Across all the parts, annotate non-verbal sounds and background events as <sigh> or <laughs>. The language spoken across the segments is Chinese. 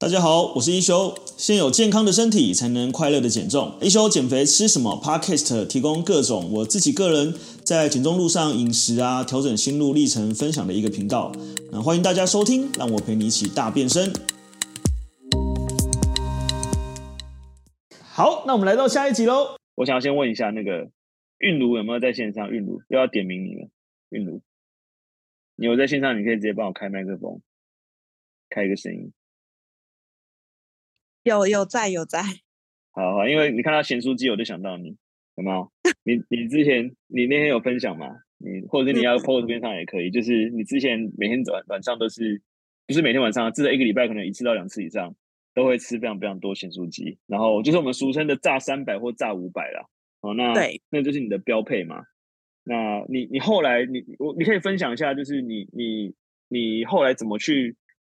大家好，我是一休。先有健康的身体，才能快乐的减重。一休减肥吃什么？Podcast 提供各种我自己个人在减重路上饮食啊，调整心路历程分享的一个频道。那欢迎大家收听，让我陪你一起大变身。好，那我们来到下一集喽。我想要先问一下，那个韵如有没有在线上？韵如又要点名你了。韵如，你有在线上？你可以直接帮我开麦克风，开一个声音。有有在有在，好好，因为你看到咸酥鸡，我就想到你，有没有？你你之前你那天有分享吗？你或者是你要 po 图片上也可以，嗯、就是你之前每天晚晚上都是，不是每天晚上，至少一个礼拜可能一次到两次以上，都会吃非常非常多咸酥鸡，然后就是我们俗称的炸三百或炸五百啦。哦，那对，那就是你的标配嘛。那你你后来你我你可以分享一下，就是你你你后来怎么去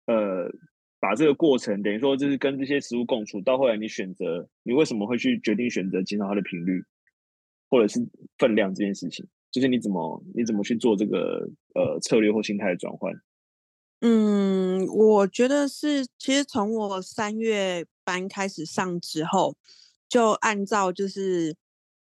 呃。把这个过程等于说，就是跟这些食物共处，到后来你选择，你为什么会去决定选择减少它的频率，或者是分量这件事情，就是你怎么你怎么去做这个呃策略或心态的转换？嗯，我觉得是，其实从我三月班开始上之后，就按照就是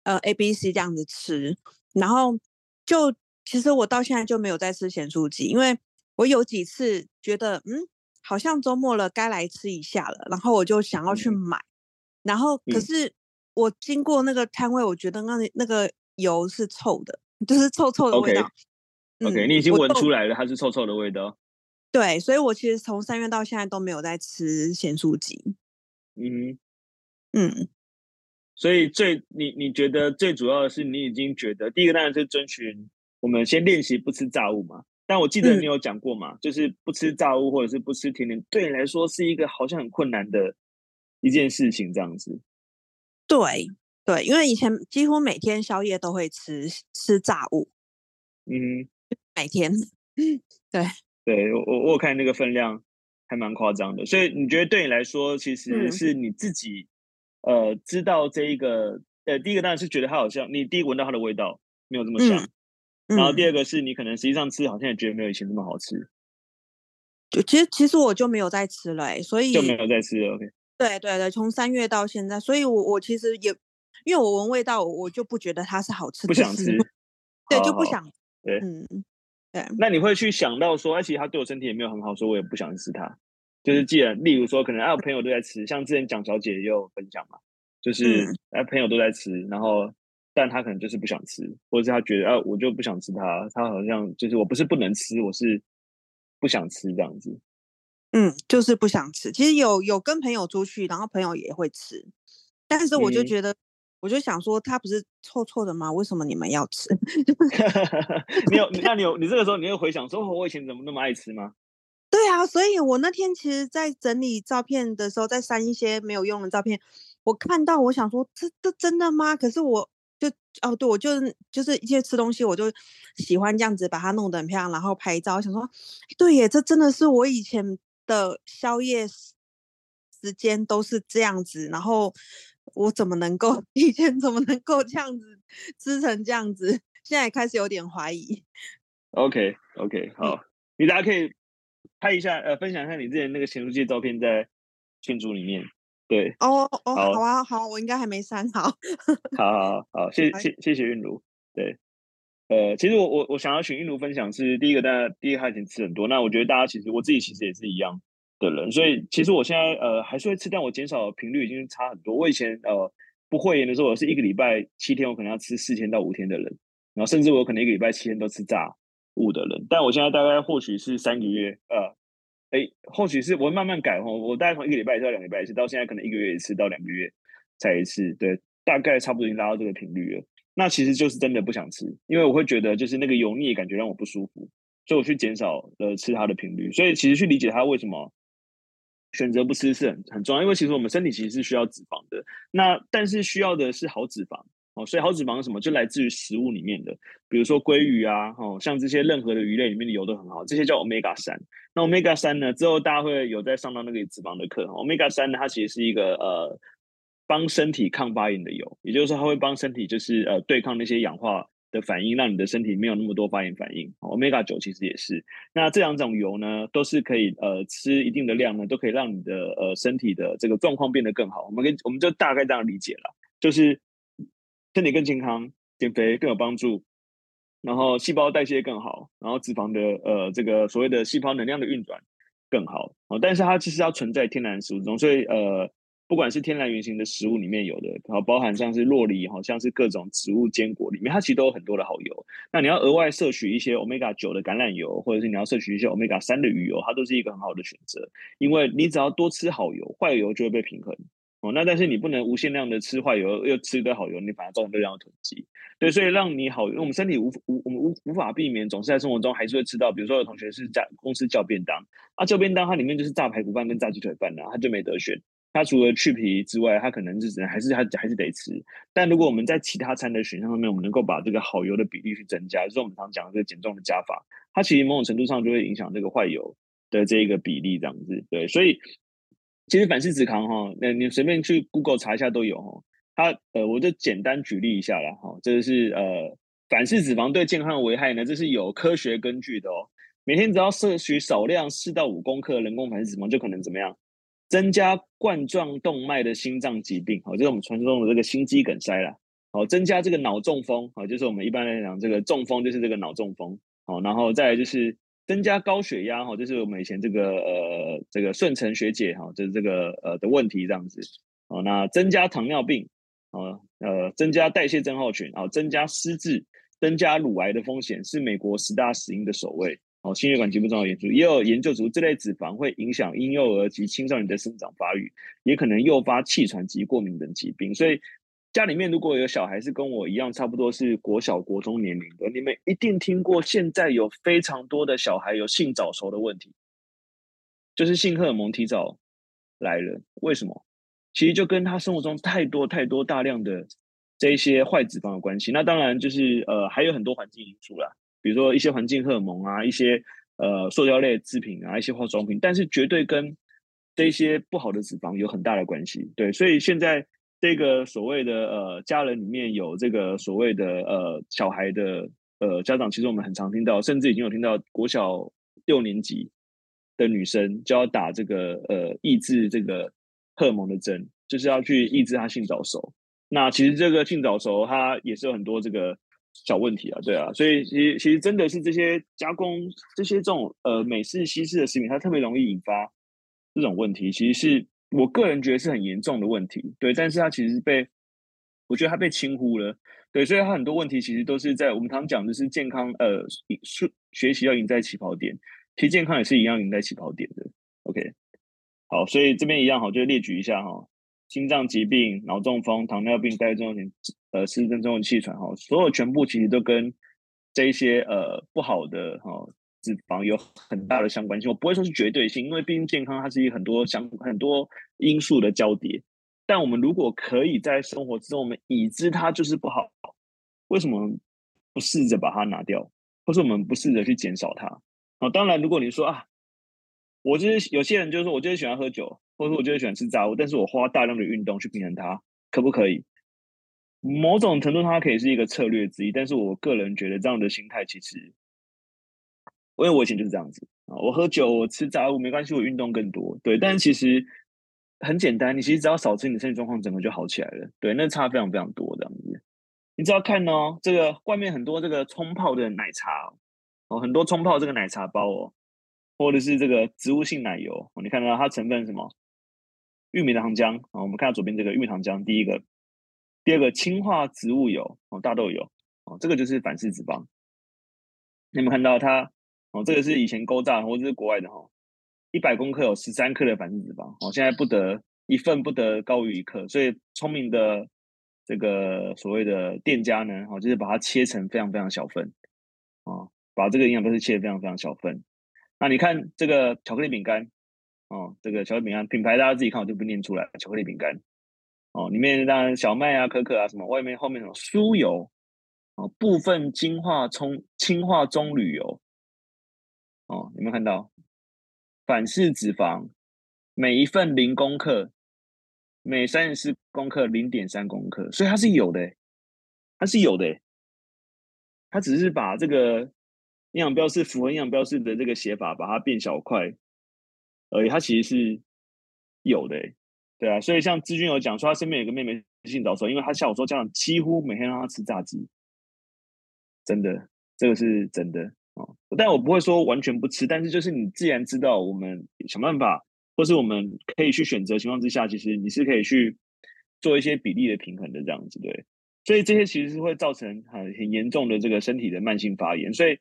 呃 A B C 这样子吃，然后就其实我到现在就没有再吃咸酥鸡，因为我有几次觉得嗯。好像周末了，该来吃一下了，然后我就想要去买，嗯、然后可是我经过那个摊位，我觉得那那个油是臭的，<laughs> 就是臭臭的味道。OK，, okay、嗯、你已经闻出来了，它是臭臭的味道。对，所以我其实从三月到现在都没有在吃咸酥鸡。嗯嗯，所以最你你觉得最主要的是，你已经觉得第一个当然是遵循我们先练习不吃炸物嘛。但我记得你有讲过嘛，嗯、就是不吃炸物或者是不吃甜点，对你来说是一个好像很困难的一件事情，这样子。对对，因为以前几乎每天宵夜都会吃吃炸物，嗯，每天，对对，我我我看那个分量还蛮夸张的，所以你觉得对你来说，其实是你自己、嗯、呃知道这一个呃第一个当然是觉得它好像你第一闻到它的味道没有这么香。嗯然后第二个是你可能实际上吃好像也觉得没有以前那么好吃，就其实其实我就没有再吃了，欸，所以就没有再吃了。OK，对对对，从三月到现在，所以我我其实也因为我闻味道，我就不觉得它是好吃的，不想吃，对，就不想，对，嗯，对。那你会去想到说，哎，其实它对我身体也没有很好，所以我也不想吃它。就是既然，例如说，可能啊，朋友都在吃，像之前蒋小姐也有分享嘛，就是哎，朋友都在吃，然后。但他可能就是不想吃，或者是他觉得啊，我就不想吃它。他好像就是我不是不能吃，我是不想吃这样子。嗯，就是不想吃。其实有有跟朋友出去，然后朋友也会吃，但是我就觉得，嗯、我就想说，他不是臭臭的吗？为什么你们要吃？<laughs> 你有，那你有，你这个时候你会回想说，我以前怎么那么爱吃吗？对啊，所以我那天其实，在整理照片的时候，在删一些没有用的照片，我看到，我想说，这这真的吗？可是我。就哦，对，我就是就是一些吃东西，我就喜欢这样子把它弄得很漂亮，然后拍照。想说，对耶，这真的是我以前的宵夜时间都是这样子。然后我怎么能够 <laughs> 以前怎么能够这样子吃成这样子？现在也开始有点怀疑。OK OK，好，嗯、你大家可以拍一下，呃，分享一下你之前那个咸酥鸡照片在群组里面。对哦哦，好啊好，我应该还没删好。好好好，好谢谢谢谢韵如。对，呃，其实我我我想要请韵如分享是第一个，大家第一个他已经吃很多，那我觉得大家其实我自己其实也是一样的人，所以其实我现在呃还是会吃，但我减少的频率已经差很多。我以前呃不会严的时候，我是一个礼拜七天，我可能要吃四天到五天的人，然后甚至我可能一个礼拜七天都吃炸物的人，但我现在大概或许是三个月呃。哎，或许是我慢慢改哦。我大概从一个礼拜一次到两个礼拜一次，到现在可能一个月一次到两个月才一次。对，大概差不多已经拉到这个频率了。那其实就是真的不想吃，因为我会觉得就是那个油腻感觉让我不舒服，所以我去减少了吃它的频率。所以其实去理解它为什么选择不吃是很很重要，因为其实我们身体其实是需要脂肪的。那但是需要的是好脂肪。哦，所以好脂肪是什么？就来自于食物里面的，比如说鲑鱼啊，哦，像这些任何的鱼类里面的油都很好，这些叫 omega 三。那 omega 三呢，之后大家会有在上到那个脂肪的课。omega 三呢，它其实是一个呃，帮身体抗发炎的油，也就是说它会帮身体就是呃对抗那些氧化的反应，让你的身体没有那么多发炎反应。Omega 九其实也是。那这两种油呢，都是可以呃吃一定的量呢，都可以让你的呃身体的这个状况变得更好。我们跟我们就大概这样理解了，就是身体更健康，减肥更有帮助，然后细胞代谢更好，然后脂肪的呃这个所谓的细胞能量的运转更好。哦，但是它其实要存在天然食物中，所以呃。不管是天然原型的食物里面有的，然后包含像是洛梨，好像是各种植物坚果里面，它其实都有很多的好油。那你要额外摄取一些 Omega 九的橄榄油，或者是你要摄取一些 Omega 三的鱼油，它都是一个很好的选择。因为你只要多吃好油，坏油就会被平衡。哦，那但是你不能无限量的吃坏油，又吃一堆好油，你反而造成热量的囤积。对，所以让你好，因为我们身体无无我们无无法避免，总是在生活中还是会吃到，比如说有同学是在公司叫便当，啊叫便当它里面就是炸排骨饭跟炸鸡腿饭啊，他就没得选。他除了去皮之外，他可能就只能还是他还是得吃。但如果我们在其他餐的选项上面，我们能够把这个好油的比例去增加，就是我们常讲的这个减重的加法，它其实某种程度上就会影响这个坏油的这一个比例，这样子。对，所以其实反式脂肪哈，那你随便去 Google 查一下都有哈。它呃，我就简单举例一下啦哈，这是呃反式脂肪对健康的危害呢，这是有科学根据的哦。每天只要摄取少量四到五公克人工反式脂肪，就可能怎么样？增加冠状动脉的心脏疾病，好，就是我们传说中的这个心肌梗塞啦。好，增加这个脑中风，好，就是我们一般来讲这个中风就是这个脑中风，好，然后再来就是增加高血压，哈，就是我们以前这个呃这个顺承学姐，哈，就是这个呃的问题这样子，好，那增加糖尿病，啊，呃，增加代谢症候群，啊，增加失智，增加乳癌的风险，是美国十大死因的首位。哦，心血管疾病重要研究也有研究出这类脂肪会影响婴幼儿及青少年的生长发育，也可能诱发气喘及过敏等疾病。所以家里面如果有小孩是跟我一样，差不多是国小国中年龄的，你们一定听过，现在有非常多的小孩有性早熟的问题，就是性荷尔蒙提早来了。为什么？其实就跟他生活中太多太多大量的这一些坏脂肪有关系。那当然就是呃还有很多环境因素啦。比如说一些环境荷尔蒙啊，一些呃塑胶类制品啊，一些化妆品，但是绝对跟这些不好的脂肪有很大的关系。对，所以现在这个所谓的呃家人里面有这个所谓的呃小孩的呃家长，其实我们很常听到，甚至已经有听到国小六年级的女生就要打这个呃抑制这个荷尔蒙的针，就是要去抑制她性早熟。那其实这个性早熟它也是有很多这个。小问题啊，对啊，所以其实其实真的是这些加工这些这种呃美式西式的食品，它特别容易引发这种问题。其实是我个人觉得是很严重的问题，对。但是它其实被我觉得它被轻忽了，对。所以它很多问题其实都是在我们常讲的是健康呃学学习要赢在起跑点，其实健康也是一样赢在起跑点的。OK，好，所以这边一样好，就列举一下哈。心脏疾病、脑中风、糖尿病、代谢症候群、呃失智症、气喘哈，所有全部其实都跟这一些呃不好的哈、脂肪有很大的相关性。我不会说是绝对性，因为毕竟健康它是一很多相很多因素的交叠。但我们如果可以在生活之中，我们已知它就是不好，为什么不试着把它拿掉，或是我们不试着去减少它？啊、当然，如果你说啊，我就是有些人就是说我就是喜欢喝酒。或者，我就是喜欢吃炸物，但是我花大量的运动去平衡它，可不可以？某种程度，它可以是一个策略之一。但是我个人觉得，这样的心态其实，因为我以前就是这样子啊，我喝酒，我吃杂物没关系，我运动更多。对，但是其实很简单，你其实只要少吃，你的身体状况整个就好起来了。对，那差非常非常多这样子。你只要看哦，这个外面很多这个冲泡的奶茶哦，很多冲泡这个奶茶包哦，或者是这个植物性奶油，你看到它成分什么？玉米糖浆啊，我们看到左边这个玉米糖浆，第一个，第二个氢化植物油哦，大豆油哦，这个就是反式脂肪。你有没有看到它哦？这个是以前勾炸，或者是国外的哈，一百公克有十三克的反式脂肪哦。现在不得一份不得高于一克，所以聪明的这个所谓的店家呢，哦，就是把它切成非常非常小份哦，把这个营养都是切得非常非常小份。那你看这个巧克力饼干。哦，这个巧克力饼干品牌大家自己看，我就不念出来。巧克力饼干，哦，里面当然小麦啊、可可啊什么，外面后面什么酥油，哦，部分氢化葱氢化棕榈油，哦，有没有看到？反式脂肪，每一份零公克，每三十四公克零点三公克，所以它是有的，它是有的。它只是把这个营养标示符合营养标示的这个写法，把它变小块而已。它其实是有的、对啊。所以像志军有讲说，他身边有个妹妹性早熟，因为他下午说家长几乎每天让他吃炸鸡，真的，这个是真的哦。但我不会说完全不吃，但是就是你自然知道，我们想办法，或是我们可以去选择情况之下，其实你是可以去做一些比例的平衡的这样子，对。所以这些其实是会造成很很严重的这个身体的慢性发炎。所以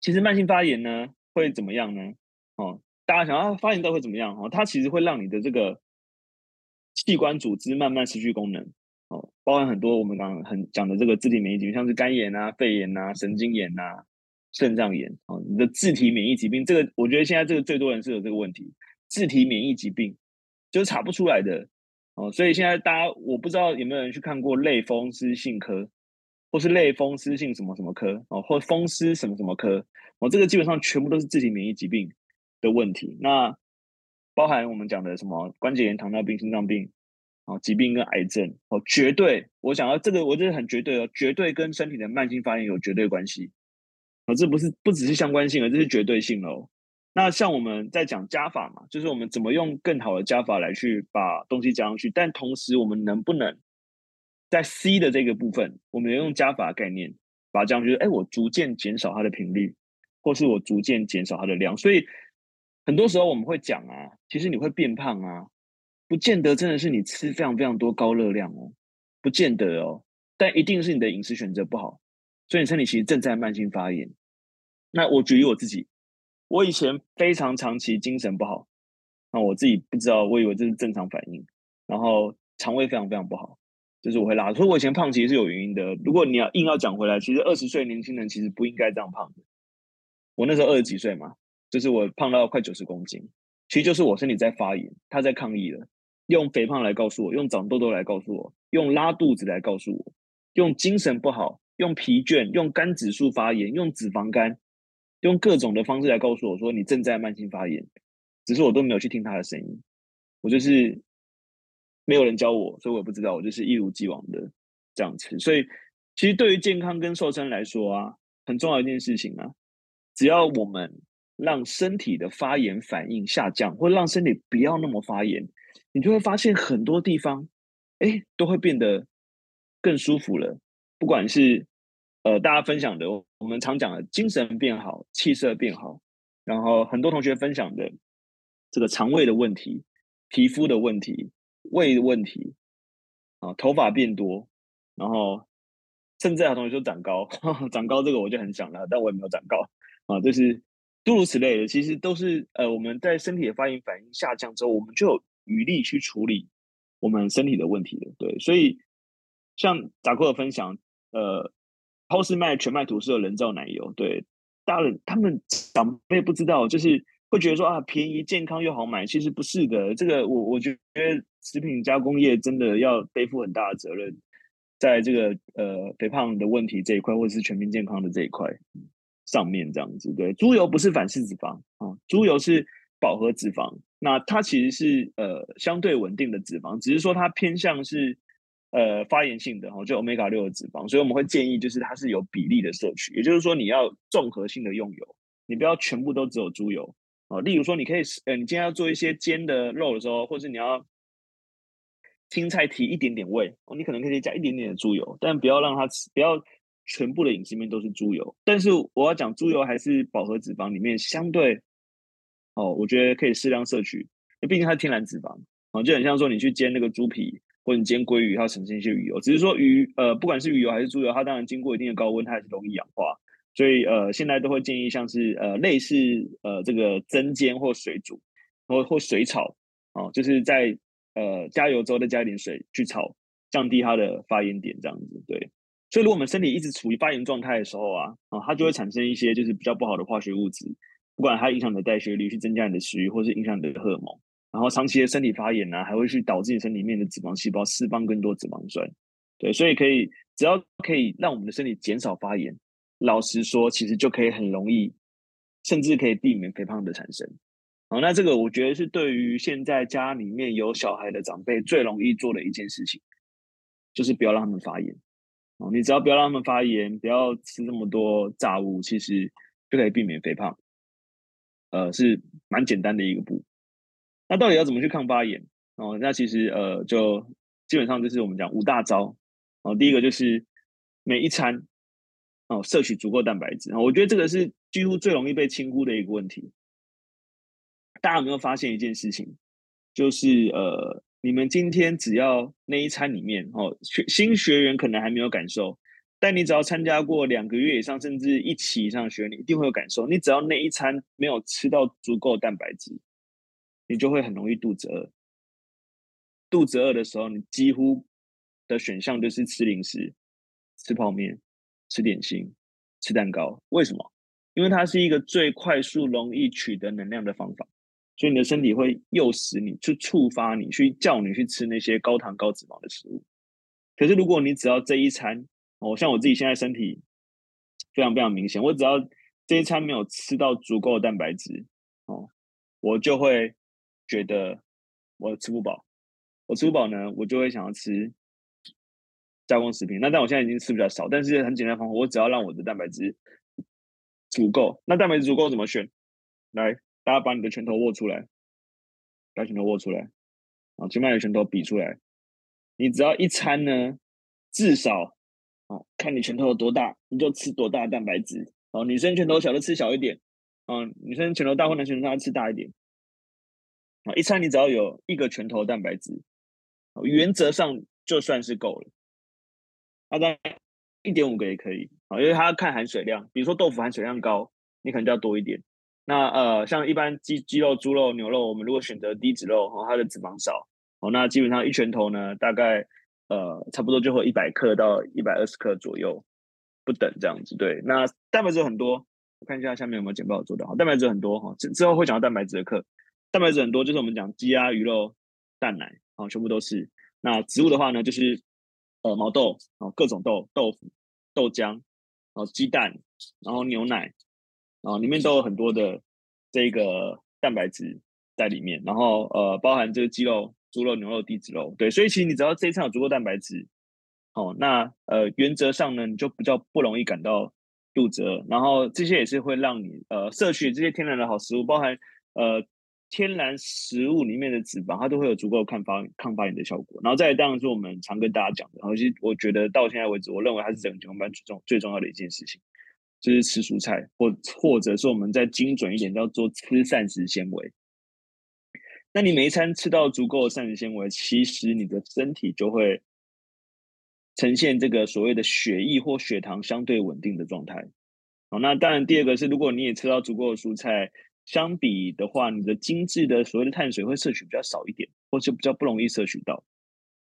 其实慢性发炎呢会怎么样呢？哦，大家想要发炎到会怎么样？哦，它其实会让你的这个器官组织慢慢失去功能。哦，包含很多我们刚刚很讲的这个自体免疫疾病，像是肝炎啊、肺炎啊、神经炎啊、肾脏炎。哦，你的自体免疫疾病，这个我觉得现在这个最多人是有这个问题，自体免疫疾病就是查不出来的。哦，所以现在大家我不知道有没有人去看过类风湿性科，或是类风湿性什么什么科哦，或风湿什么什么科哦，这个基本上全部都是自体免疫疾病的问题。那包含我们讲的什么关节炎、糖尿病、心脏病哦，疾病跟癌症哦，绝对我想要这个，我觉得很绝对哦，绝对跟身体的慢性发炎有绝对关系哦，这不是不只是相关性的，这是绝对性哦。那像我们在讲加法嘛，就是我们怎么用更好的加法来去把东西加上去，但同时我们能不能在 C 的这个部分，我们用加法概念把它加上去，哎，我逐渐减少它的频率，或是我逐渐减少它的量。所以很多时候我们会讲啊，其实你会变胖啊，不见得真的是你吃非常非常多高热量哦，不见得哦，但一定是你的饮食选择不好，所以你身体其实正在慢性发炎。那我举例我自己。我以前非常长期精神不好，那我自己不知道，我以为这是正常反应，然后肠胃非常非常不好，就是我会拉。所以我以前胖其实是有原因的。如果你要硬要讲回来，其实二十岁年轻人其实不应该这样胖的。我那时候二十几岁嘛，就是我胖到快九十公斤，其实就是我身体在发炎，他在抗议了。用肥胖来告诉我，用长痘痘来告诉我，用拉肚子来告诉我，用精神不好，用疲倦，用肝指数发炎，用脂肪肝。用各种的方式来告诉我说，你正在慢性发炎，只是我都没有去听他的声音，我就是没有人教我，所以我也不知道，我就是一如既往的这样吃。所以其实对于健康跟瘦身来说啊，很重要一件事情啊，只要我们让身体的发炎反应下降，或让身体不要那么发炎，你就会发现很多地方，哎，都会变得更舒服了，不管是。呃，大家分享的，我们常讲的精神变好，气色变好，然后很多同学分享的这个肠胃的问题、皮肤的问题、胃的问题，啊，头发变多，然后甚至还有同学说长高，<laughs> 长高这个我就很想了，但我也没有长高啊，就是诸如此类的，其实都是呃我们在身体的发炎反应下降之后，我们就有余力去处理我们身体的问题的，对，所以像扎克的分享，呃。超市卖全麦吐司的人造奶油，对大人他们长辈不知道，就是会觉得说啊，便宜、健康又好买，其实不是的。这个我我觉得食品加工业真的要背负很大的责任，在这个呃肥胖的问题这一块，或者是全民健康的这一块上面，这样子对。猪油不是反式脂肪啊，猪油是饱和脂肪，那它其实是呃相对稳定的脂肪，只是说它偏向是。呃，发炎性的哈，就 Omega 六的脂肪，所以我们会建议，就是它是有比例的摄取，也就是说，你要综合性的用油，你不要全部都只有猪油啊。例如说，你可以，呃，你今天要做一些煎的肉的时候，或是你要青菜提一点点味，哦，你可能可以加一点点的猪油，但不要让它，不要全部的饮食里面都是猪油。但是我要讲，猪油还是饱和脂肪里面相对，哦，我觉得可以适量摄取，毕竟它是天然脂肪啊，就很像说你去煎那个猪皮。或者煎鲑鱼，它产生一些鱼油，只是说鱼，呃，不管是鱼油还是猪油，它当然经过一定的高温，它还是容易氧化，所以呃，现在都会建议像是呃类似呃这个蒸煎或水煮，或或水炒，哦，就是在呃加油之后再加一点水去炒，降低它的发炎点这样子，对。所以如果我们身体一直处于发炎状态的时候啊，啊，它就会产生一些就是比较不好的化学物质，不管它影响你的代谢率，去增加你的食欲，或是影响你的荷尔蒙。然后长期的身体发炎呢、还会去导致你身体里面的脂肪细胞释放更多脂肪酸，对，所以可以只要可以让我们的身体减少发炎，老实说，其实就可以很容易，甚至可以避免肥胖的产生。好，那这个我觉得是对于现在家里面有小孩的长辈最容易做的一件事情，就是不要让他们发炎。哦，你只要不要让他们发炎，不要吃那么多炸物，其实就可以避免肥胖。呃，是蛮简单的一个步。那到底要怎么去抗发炎？哦，那其实呃，就基本上就是我们讲五大招。哦，第一个就是每一餐哦摄取足够蛋白质。我觉得这个是几乎最容易被轻忽的一个问题。大家有没有发现一件事情？就是呃，你们今天只要那一餐里面哦，学新学员可能还没有感受，但你只要参加过两个月以上，甚至一期以上的学员，你一定会有感受。你只要那一餐没有吃到足够蛋白质，你就会很容易肚子饿。肚子饿的时候，你几乎的选项就是吃零食、吃泡面、吃点心、吃蛋糕。为什么？因为它是一个最快速、容易取得能量的方法。所以你的身体会诱使你去触发你去叫你去吃那些高糖高脂肪的食物。可是如果你只要这一餐，哦，像我自己现在身体非常非常明显，我只要这一餐没有吃到足够的蛋白质，哦，我就会觉得我吃不饱。我吃不饱呢，我就会想要吃加工食品。那但我现在已经吃比较少，但是很简单的方法，我只要让我的蛋白质足够。那蛋白质足够怎么选？来。大家把你的拳头握出来，把拳头握出来，啊，就把你的拳头比出来。你只要一餐呢，至少，哦，看你拳头有多大，你就吃多大的蛋白质。哦，女生拳头小就吃小一点，啊，女生拳头大或男生拳头大吃大一点。啊，一餐你只要有一个拳头蛋白质，原则上就算是够了。大概一点五个也可以，啊，因为它要看含水量，比如说豆腐含水量高，你可能就要多一点。那呃，像一般鸡鸡肉、猪肉、牛肉，我们如果选择低脂肉，哦，它的脂肪少，哦，那基本上一拳头呢，大概呃，差不多就会一百克到一百二十克左右不等这样子。对，那蛋白质很多，我看一下下面有没有简报做的好，蛋白质很多哈，之之后会讲到蛋白质的课，蛋白质很多就是我们讲鸡鸭鱼肉、蛋奶，啊，全部都是。那植物的话呢，就是呃毛豆，啊，各种豆、豆腐、豆浆，然后鸡蛋，然后牛奶。啊，里面都有很多的这个蛋白质在里面，然后呃，包含这个鸡肉、猪肉、牛肉、低脂肉，对，所以其实你只要这一餐有足够蛋白质，哦，那呃，原则上呢，你就比较不容易感到肚子饿，然后这些也是会让你呃摄取这些天然的好食物，包含呃天然食物里面的脂肪，它都会有足够抗发抗发炎的效果。然后再当然是我们常跟大家讲的，然后其实我觉得到现在为止，我认为它是整个健康班最重最重要的一件事情。就是吃蔬菜，或或者是我们再精准一点，叫做吃膳食纤维。那你每一餐吃到足够的膳食纤维，其实你的身体就会呈现这个所谓的血液或血糖相对稳定的状态。好，那当然第二个是，如果你也吃到足够的蔬菜，相比的话，你的精致的所谓的碳水会摄取比较少一点，或是比较不容易摄取到。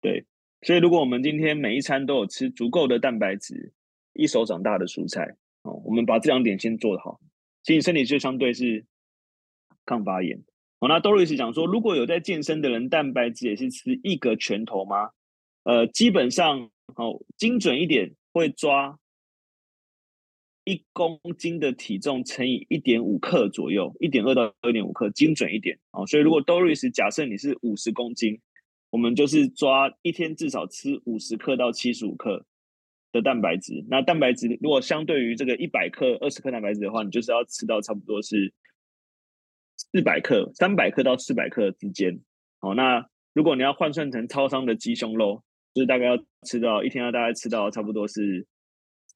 对，所以如果我们今天每一餐都有吃足够的蛋白质，一手掌大的蔬菜。哦，我们把这两点先做好，其实你身体就相对是抗发炎。哦，那 Doris 讲说，如果有在健身的人，蛋白质也是吃一个拳头吗？呃，基本上，哦，精准一点会抓一公斤的体重乘以一点五克左右，一点二到二点五克，精准一点。哦，所以如果 Doris 假设你是五十公斤，我们就是抓一天至少吃五十克到七十五克。的蛋白质，那蛋白质如果相对于这个一百克、二十克蛋白质的话，你就是要吃到差不多是四百克、三百克到四百克之间。哦，那如果你要换算成超商的鸡胸肉，就是大概要吃到一天要大概吃到差不多是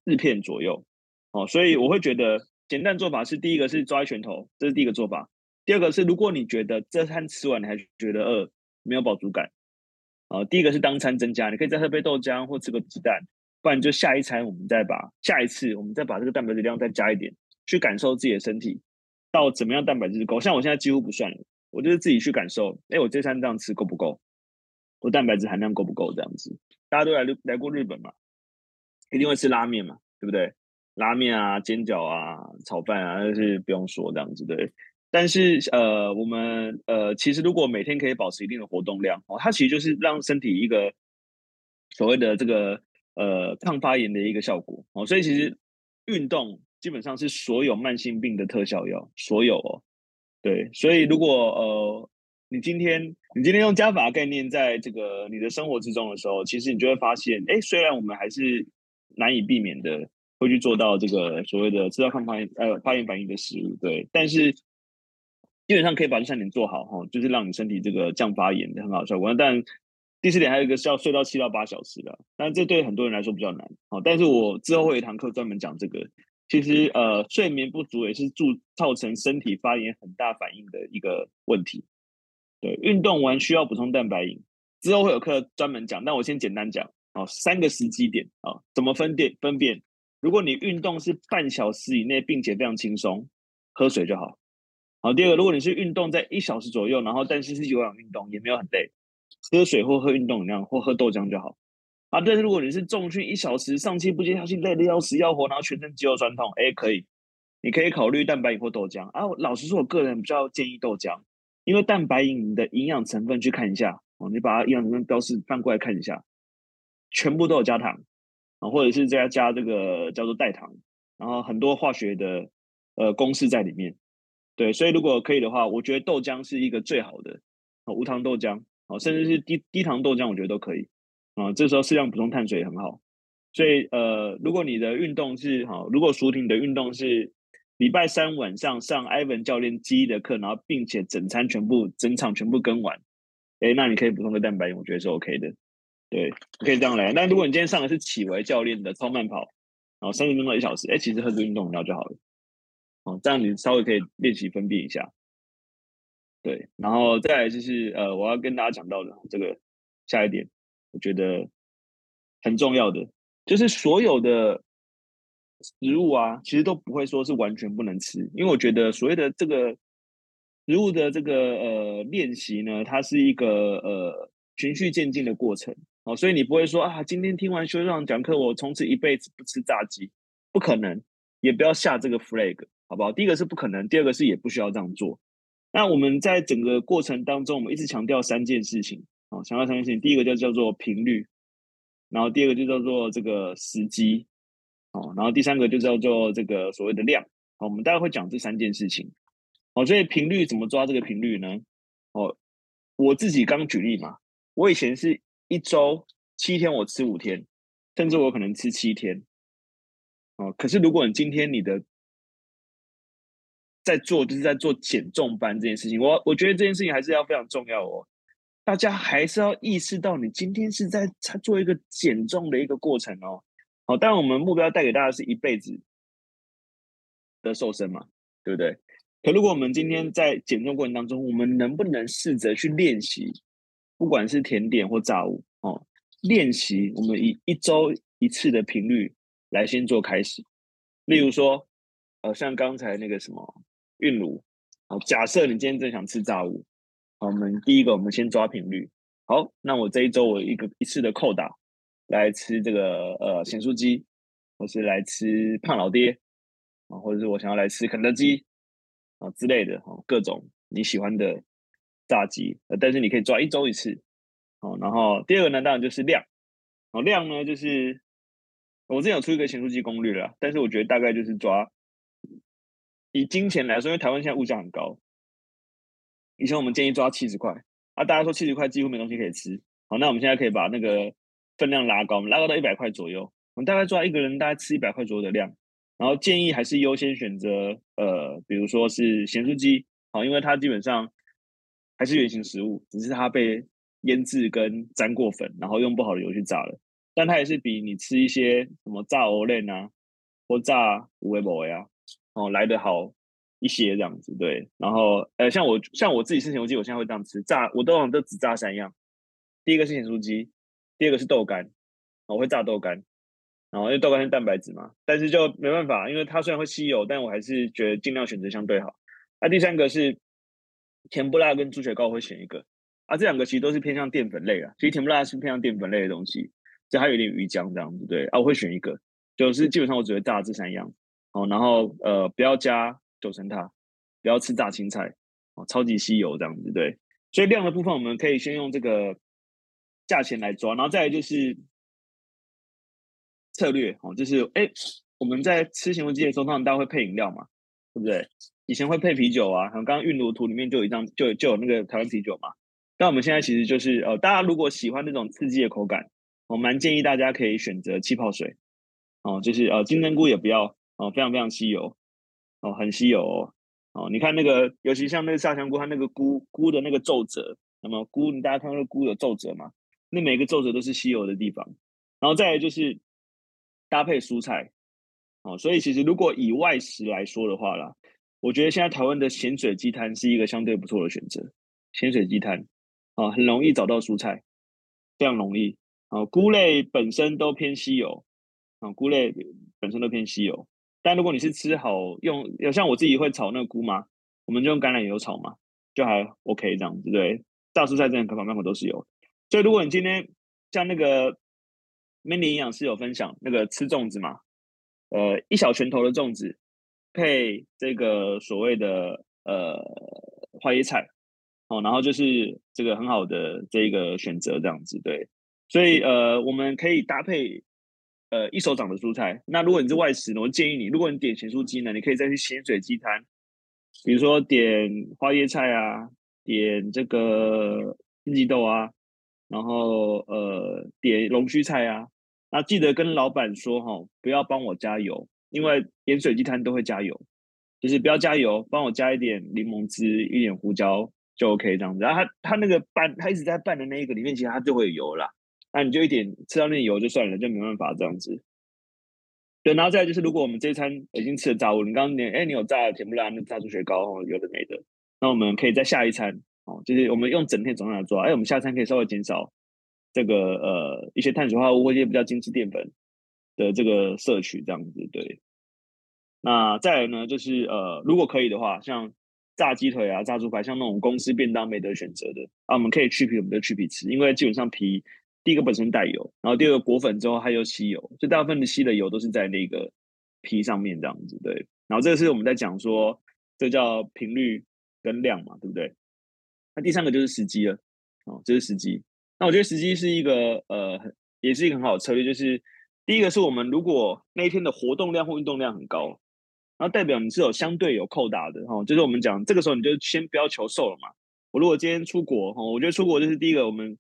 四片左右。哦，所以我会觉得简单做法是第一个是抓一拳头，这是第一个做法。第二个是如果你觉得这餐吃完你还觉得饿，没有饱足感，啊，第一个是当餐增加，你可以再喝杯豆浆或吃个鸡蛋。不然就下一餐，我们再把下一次，我们再把这个蛋白质量再加一点，去感受自己的身体到怎么样蛋白质够。像我现在几乎不算了，我就是自己去感受，哎，我这餐这样吃够不够？我蛋白质含量够不够？这样子，大家都来来过日本嘛，一定会吃拉面嘛，对不对？拉面啊、煎饺啊、炒饭啊，那是不用说这样子，对。但是呃，我们呃，其实如果每天可以保持一定的活动量哦，它其实就是让身体一个所谓的这个。呃，抗发炎的一个效果哦，所以其实运动基本上是所有慢性病的特效药，所有哦，对，所以如果呃，你今天你今天用加法概念在这个你的生活之中的时候，其实你就会发现，哎，虽然我们还是难以避免的会去做到这个所谓的吃到抗发炎呃发炎反应的食物，对，但是基本上可以把这三点做好哈，就是让你身体这个降发炎的很好效果。但第四点还有一个是要睡到七到八小时的，但这对很多人来说比较难，好，但是我之后会有一堂课专门讲这个。其实呃，睡眠不足也是助造成身体发炎很大反应的一个问题。对，运动完需要补充蛋白饮，之后会有课专门讲。但我先简单讲哦，三个时机点啊，怎么分辨分辨？如果你运动是半小时以内，并且非常轻松，喝水就好。好，第二个，如果你是运动在一小时左右，然后但是是有氧运动，也没有很累，喝水或喝运动饮料或喝豆浆就好。啊，但是如果你是重训一小时，上气不接下气，累得要死要活，然后全身肌肉酸痛，哎，可以，你可以考虑蛋白饮或豆浆。啊，老实说，我个人比较建议豆浆，因为蛋白饮的营养成分去看一下哦，你把它营养成分标示翻过来看一下，全部都有加糖啊，或者是再加这个叫做代糖，然后很多化学的呃公式在里面。对，所以如果可以的话，我觉得豆浆是一个最好的无糖豆浆，哦，甚至是低低糖豆浆，我觉得都可以。啊，这时候适量补充碳水也很好，所以呃，如果你的运动是好，如果熟婷你的运动是礼拜三晚上上 Ivan 教练记忆的课，然后并且整餐全部整场全部跟完，诶，那你可以补充个蛋白，我觉得是 OK 的，对，可以这样来。但如果你今天上的是启维教练的超慢跑，然后三十分钟一小时，哎，其实喝个运动饮料就好了，哦，这样你稍微可以练习分辨一下，对，然后再来就是呃，我要跟大家讲到的这个下一点。我觉得很重要的就是所有的食物啊，其实都不会说是完全不能吃，因为我觉得所谓的这个食物的这个呃练习呢，它是一个呃循序渐进的过程哦，所以你不会说啊，今天听完修长讲课，我从此一辈子不吃炸鸡，不可能，也不要下这个 flag，好不好？第一个是不可能，第二个是也不需要这样做。那我们在整个过程当中，我们一直强调三件事情。哦，强调三件事情，第一个就叫做频率，然后第二个就叫做这个时机，哦，然后第三个就叫做这个所谓的量。好，我们大概会讲这三件事情。哦，所以频率怎么抓这个频率呢？哦，我自己刚举例嘛，我以前是一周七天我吃五天，甚至我可能吃七天。哦，可是如果你今天你的在做就是在做减重班这件事情，我我觉得这件事情还是要非常重要哦。大家还是要意识到，你今天是在在做一个减重的一个过程哦。好，当然我们目标带给大家是一辈子的瘦身嘛，对不对？可如果我们今天在减重过程当中，我们能不能试着去练习，不管是甜点或炸物哦，练习我们以一周一次的频率来先做开始。例如说，呃，像刚才那个什么韵如，好，假设你今天正想吃炸物。我们第一个，我们先抓频率。好，那我这一周我一个一次的扣打来吃这个呃咸酥鸡，或是来吃胖老爹啊，或者是我想要来吃肯德基啊之类的哈，各种你喜欢的炸鸡，但是你可以抓一周一次。哦，然后第二个呢，当然就是量。哦，量呢就是我之前有出一个咸酥鸡攻略了，但是我觉得大概就是抓以金钱来说，因为台湾现在物价很高。以前我们建议抓七十块啊，大家说七十块几乎没东西可以吃。好，那我们现在可以把那个分量拉高，我们拉高到一百块左右。我们大概抓一个人大概吃一百块左右的量，然后建议还是优先选择呃，比如说是咸酥鸡，好，因为它基本上还是原型食物，只是它被腌制跟沾过粉，然后用不好的油去炸了。但它也是比你吃一些什么炸藕类啊或炸五味博呀哦来的好。一些这样子对，然后呃，像我像我自己吃咸酥鸡，我现在会这样吃炸，我都往都只炸三样。第一个是咸酥鸡，第二个是豆干，我会炸豆干，然后因为豆干是蛋白质嘛，但是就没办法，因为它虽然会吸油，但我还是觉得尽量选择相对好。那、第三个是甜不辣跟猪血糕，我会选一个。啊，这两个其实都是偏向淀粉类啊，其实甜不辣是偏向淀粉类的东西，就还有一点鱼浆这样子对。啊，我会选一个，就是基本上我只会炸这三样，哦，然后呃不要加。九层塔，不要吃炸青菜哦，超级吸油这样子对。所以量的部分，我们可以先用这个价钱来抓，然后再来就是策略哦，就是哎，我们在吃咸酥鸡的时候，通常大家会配饮料嘛，对不对？以前会配啤酒啊，像刚刚韵如图里面就有一张，就就有那个台湾啤酒嘛。但我们现在其实就是呃，大家如果喜欢那种刺激的口感，我蛮建议大家可以选择气泡水哦，就是呃金针菇也不要哦，非常非常稀有哦，很稀有哦。哦，你看那个，尤其像那个萨香菇，它那个菇菇的那个皱褶，那么菇，你大家看到那个菇有皱褶嘛？那每个皱褶都是稀有的地方。然后再来就是搭配蔬菜，哦，所以其实如果以外食来说的话啦，我觉得现在台湾的咸水鸡摊是一个相对不错的选择。咸水鸡摊，啊，很容易找到蔬菜，非常容易。啊，菇类本身都偏稀有，啊，菇类本身都偏稀有。但如果你是吃好用，有像我自己会炒那个菇嘛，我们就用橄榄油炒嘛，就还 OK 这样子，对。大蔬菜真的可口可口都是有。所以如果你今天像那个 Many 营养师有分享那个吃粽子嘛，呃，一小拳头的粽子配这个所谓的呃花椰菜，哦，然后就是这个很好的这个选择这样子，对。所以呃，我们可以搭配。呃，一手掌的蔬菜。那如果你是外食呢，我建议你，如果你点咸酥鸡呢，你可以再去咸水鸡摊，比如说点花椰菜啊，点这个四季豆啊，然后呃点龙须菜啊。那记得跟老板说哈，不要帮我加油，因为盐水鸡摊都会加油，就是不要加油，帮我加一点柠檬汁，一点胡椒就 OK 这样子。然后他他那个拌，他一直在拌的那一个里面，其实它就会有油啦。那、你就一点吃到那油就算了，就没办法这样子。对，然后再来就是，如果我们这一餐已经吃了炸物，你刚刚点，哎，你有炸甜不辣，那炸猪血糕哦，有的没的。那我们可以在下一餐哦，就是我们用整天总量来做，哎，我们下餐可以稍微减少这个呃一些碳水化合物或一些比较精致淀粉的这个摄取，这样子对。那再来呢，就是呃，如果可以的话，像炸鸡腿啊、炸猪排，像那种公司便当没得选择的啊，我们可以去皮，我们就去皮吃，因为基本上皮。第一个本身带油，然后第二个裹粉之后还有吸油，所以大部分的吸的油都是在那个皮上面这样子，对。然后这个是我们在讲说，这叫频率跟量嘛，对不对？那第三个就是时机了，哦，这是时机。那我觉得时机是一个呃，也是一个很好的策略，就是第一个是我们如果那一天的活动量或运动量很高，然后代表你是有相对有扣打的，哦，就是我们讲这个时候你就先不要求瘦了嘛。我如果今天出国，哦，我觉得出国就是第一个我们。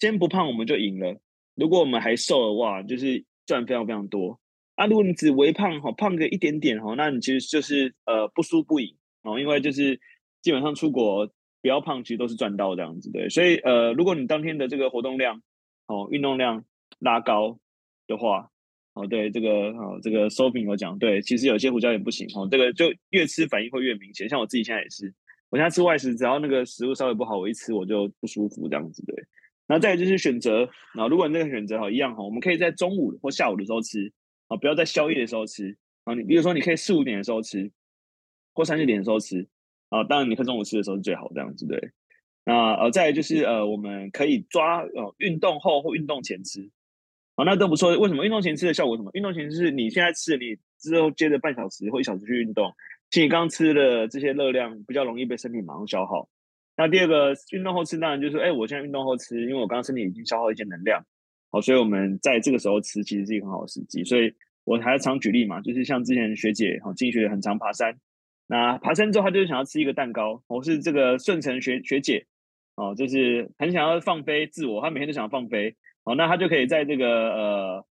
先不胖我们就赢了。如果我们还瘦的话，就是赚非常非常多。啊，如果你只微胖哈，胖个一点点哈，那你其实就是呃不输不赢哦。因为就是基本上出国不要胖，其实都是赚到这样子对。所以呃，如果你当天的这个活动量哦，运动量拉高的话，哦对，这个哦这个 Sophie 有讲对，其实有些胡椒盐不行哦，这个就越吃反应会越明显。像我自己现在也是，我现在吃外食，只要那个食物稍微不好，我一吃我就不舒服这样子对。然后再来就是选择，然后如果你这个选择哈一样哈，我们可以在中午或下午的时候吃啊，不要在宵夜的时候吃啊。你比如说你可以四五点的时候吃，或三四点的时候吃啊。当然你看中午吃的时候是最好这样子对。那呃再来就是呃我们可以抓呃运动后或运动前吃，好那都不错。为什么运动前吃的效果什么？运动前是你现在吃，你之后接着半小时或一小时去运动，其实你刚刚吃的这些热量比较容易被身体马上消耗。那第二个运动后吃，当然就是，哎，我现在运动后吃，因为我刚刚身体已经消耗一些能量，好，所以我们在这个时候吃，其实是一个很好的时机。所以我还常举例嘛，就是像之前学姐，哈，经济学很常爬山，那爬山之后，她就是想要吃一个蛋糕，我是这个顺承学学姐，哦，就是很想要放飞自我，她每天都想要放飞，好，那他就可以在这个呃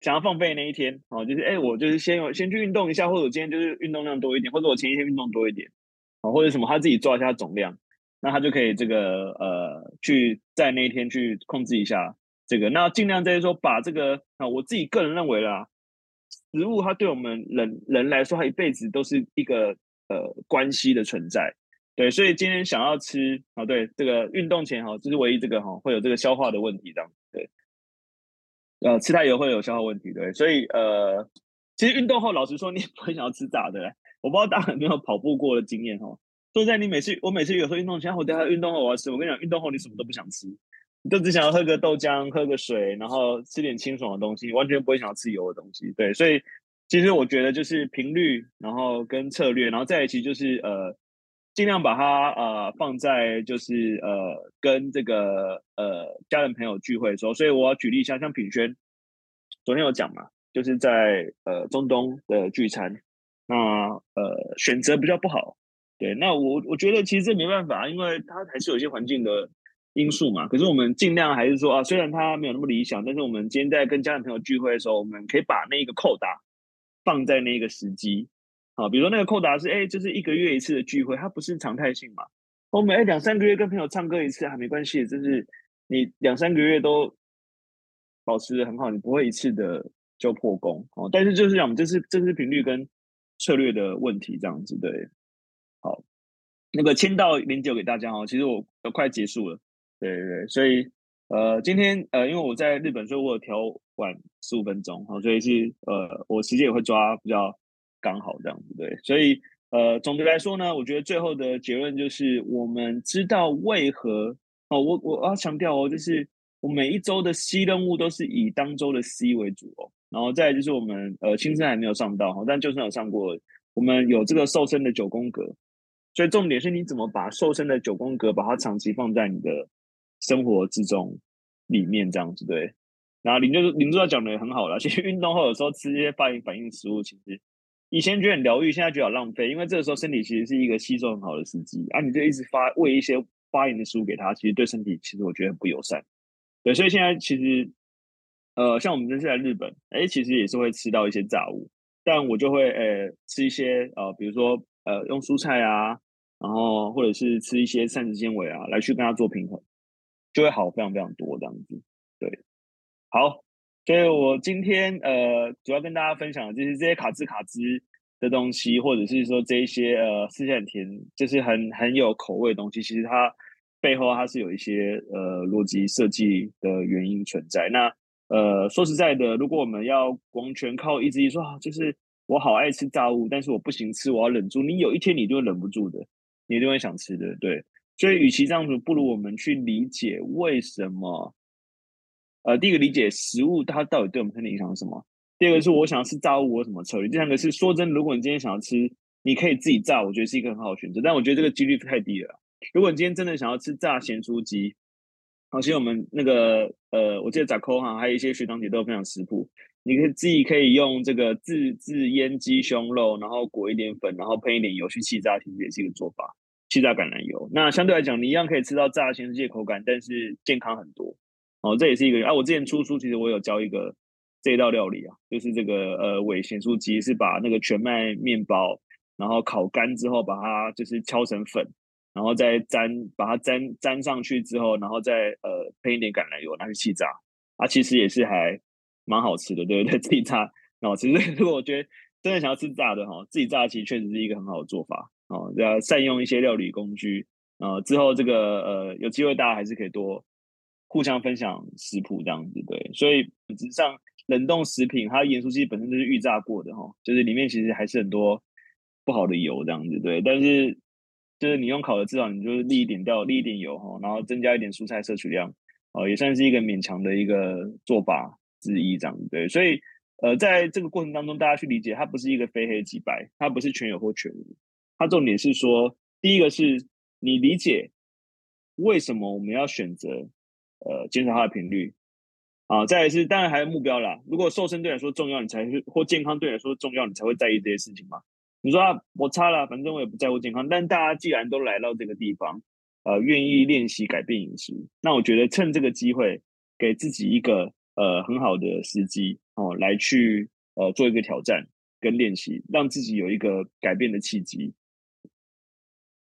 想要放飞的那一天，哦，就是哎，我就是先先去运动一下，或者我今天就是运动量多一点，或者我前一天运动多一点，啊，或者什么，他自己抓一下总量。那他就可以这个呃，去在那一天去控制一下这个，那尽量在于说把这个啊，我自己个人认为啦，食物它对我们人人来说，它一辈子都是一个呃关系的存在，对，所以今天想要吃啊，对这个运动前哈，这是唯一这个哈会有这个消化的问题这样，对，呃，吃太油会有消化问题，对，所以呃，其实运动后老实说，你也不会想要吃炸的，我不知道大家有没有跑步过的经验哈。说在你每次我每次有时候运动前，我等下运动后我要吃。我跟你讲，运动后你什么都不想吃，你就只想要喝个豆浆、喝个水，然后吃点清爽的东西，完全不会想要吃油的东西。对，所以其实我觉得就是频率，然后跟策略，然后再一起就是呃，尽量把它呃放在就是呃跟这个呃家人朋友聚会的时候。所以我要举例一下，像品轩昨天有讲嘛，就是在呃中东的聚餐，那呃选择比较不好。对，那我我觉得其实这没办法，因为它还是有一些环境的因素嘛。可是我们尽量还是说啊，虽然它没有那么理想，但是我们今天在跟家人朋友聚会的时候，我们可以把那个扣打放在那个时机。啊，比如说那个扣打是哎，就是一个月一次的聚会，它不是常态性嘛。我们哎两三个月跟朋友唱歌一次还没关系，就是你两三个月都保持得很好，你不会一次的就破功哦。但是就是讲，这是这是频率跟策略的问题，这样子对。好，那个签到零九给大家哦。其实我都快结束了，对对对，所以呃今天呃因为我在日本，所以我有调晚十五分钟，好，所以是呃我时间也会抓比较。刚好这样子对，所以呃，总的来说呢，我觉得最后的结论就是，我们知道为何哦，我我要强调哦，就是我每一周的 C 任务都是以当周的 C 为主哦，然后再就是我们呃，新生还没有上到哈，但就算有上过，我们有这个瘦身的九宫格，所以重点是你怎么把瘦身的九宫格把它长期放在你的生活之中里面这样子对，然后林就是林主要讲的也很好了，其实运动后有时候吃一些发炎反应食物，其实。以前觉得很疗愈，现在觉得好浪费，因为这个时候身体其实是一个吸收很好的时机啊！你就一直发喂一些发炎的食物给他，其实对身体其实我觉得很不友善。对，所以现在其实呃，像我们这次来日本，哎，其实也是会吃到一些炸物，但我就会呃吃一些呃，比如说呃用蔬菜啊，然后或者是吃一些膳食纤维啊，来去跟它做平衡，就会好非常非常多这样子。对，好。所以我今天呃，主要跟大家分享的就是这些卡兹卡兹的东西，或者是说这一些呃，吃起来很甜，就是很很有口味的东西，其实它背后它是有一些呃逻辑设计的原因存在。那呃，说实在的，如果我们要完全靠意志力说啊，就是我好爱吃炸物，但是我不行吃，我要忍住，你有一天你就会忍不住的，你一定会想吃的。对，所以与其这样子，不如我们去理解为什么。呃，第一个理解食物它到底对我们身体影响是什么？第二个是我想要吃炸物，我有什么策略？第三个是说真的，如果你今天想要吃，你可以自己炸，我觉得是一个很好的选择。但我觉得这个几率太低了。如果你今天真的想要吃炸咸酥鸡，好，其实我们那个呃，我记得杂扣哈，还有一些学长姐都有分享食谱，你可以自己可以用这个自制腌鸡胸肉，然后裹一点粉，然后喷一点油去气炸，其实也是一个做法。气炸橄榄油，那相对来讲，你一样可以吃到炸咸酥鸡的口感，但是健康很多。哦，这也是一个啊！我之前出书，其实我有教一个这一道料理啊，就是这个呃伪咸酥鸡，是把那个全麦面包，然后烤干之后，把它就是敲成粉，然后再沾，把它沾沾上去之后，然后再呃喷一点橄榄油拿去气炸，啊，其实也是还蛮好吃的，对不对？<laughs> 自己炸，哦，其实如果我觉得真的想要吃炸的哈，自己炸其实确实是一个很好的做法哦，要善用一些料理工具啊，呃，之后这个呃有机会大家还是可以多。互相分享食谱这样子，对，所以本质上冷冻食品它盐酥鸡本身就是预炸过的哈，就是里面其实还是很多不好的油这样子，对。但是就是你用烤的，至少你就是沥一点掉，沥一点油哈，然后增加一点蔬菜摄取量，哦，也算是一个勉强的一个做法之一这样子，对。所以呃，在这个过程当中，大家去理解，它不是一个非黑即白，它不是全有或全无，它重点是说，第一个是你理解为什么我们要选择。呃，减少它的频率啊，再来是当然还有目标啦。如果瘦身对来说重要，你才会或健康对来说重要，你才会在意这些事情嘛。你说啊，我差了，反正我也不在乎健康。但大家既然都来到这个地方，呃，愿意练习改变饮食，那我觉得趁这个机会，给自己一个呃很好的时机哦，来去呃做一个挑战跟练习，让自己有一个改变的契机。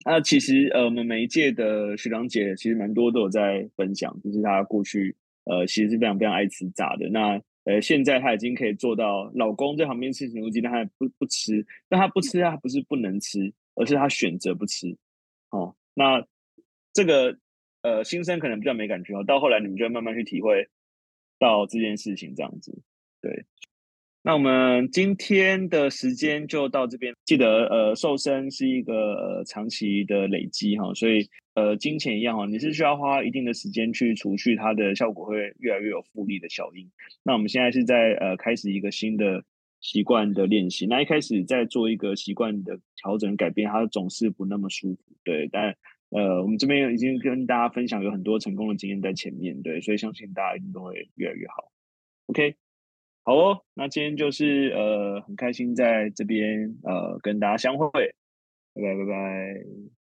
那其实呃，我们每一届的学长姐其实蛮多都有在分享，就是他过去呃其实是非常非常爱吃炸的。那呃现在他已经可以做到，老公在旁边吃咸酥鸡，但他不不吃。但他不吃，他不是不能吃，而是他选择不吃。哦，那这个呃新生可能比较没感觉哦，到后来你们就要慢慢去体会到这件事情这样子，对。那我们今天的时间就到这边。记得，呃，瘦身是一个呃长期的累积哈，所以呃，金钱一样哈，你是需要花一定的时间去储蓄，它的效果会越来越有复利的效应。那我们现在是在呃开始一个新的习惯的练习。那一开始在做一个习惯的调整改变，它总是不那么舒服，对。但呃，我们这边已经跟大家分享有很多成功的经验在前面，对，所以相信大家一定都会越来越好。OK。好哦，那今天就是呃很开心在这边呃跟大家相会，拜拜拜拜。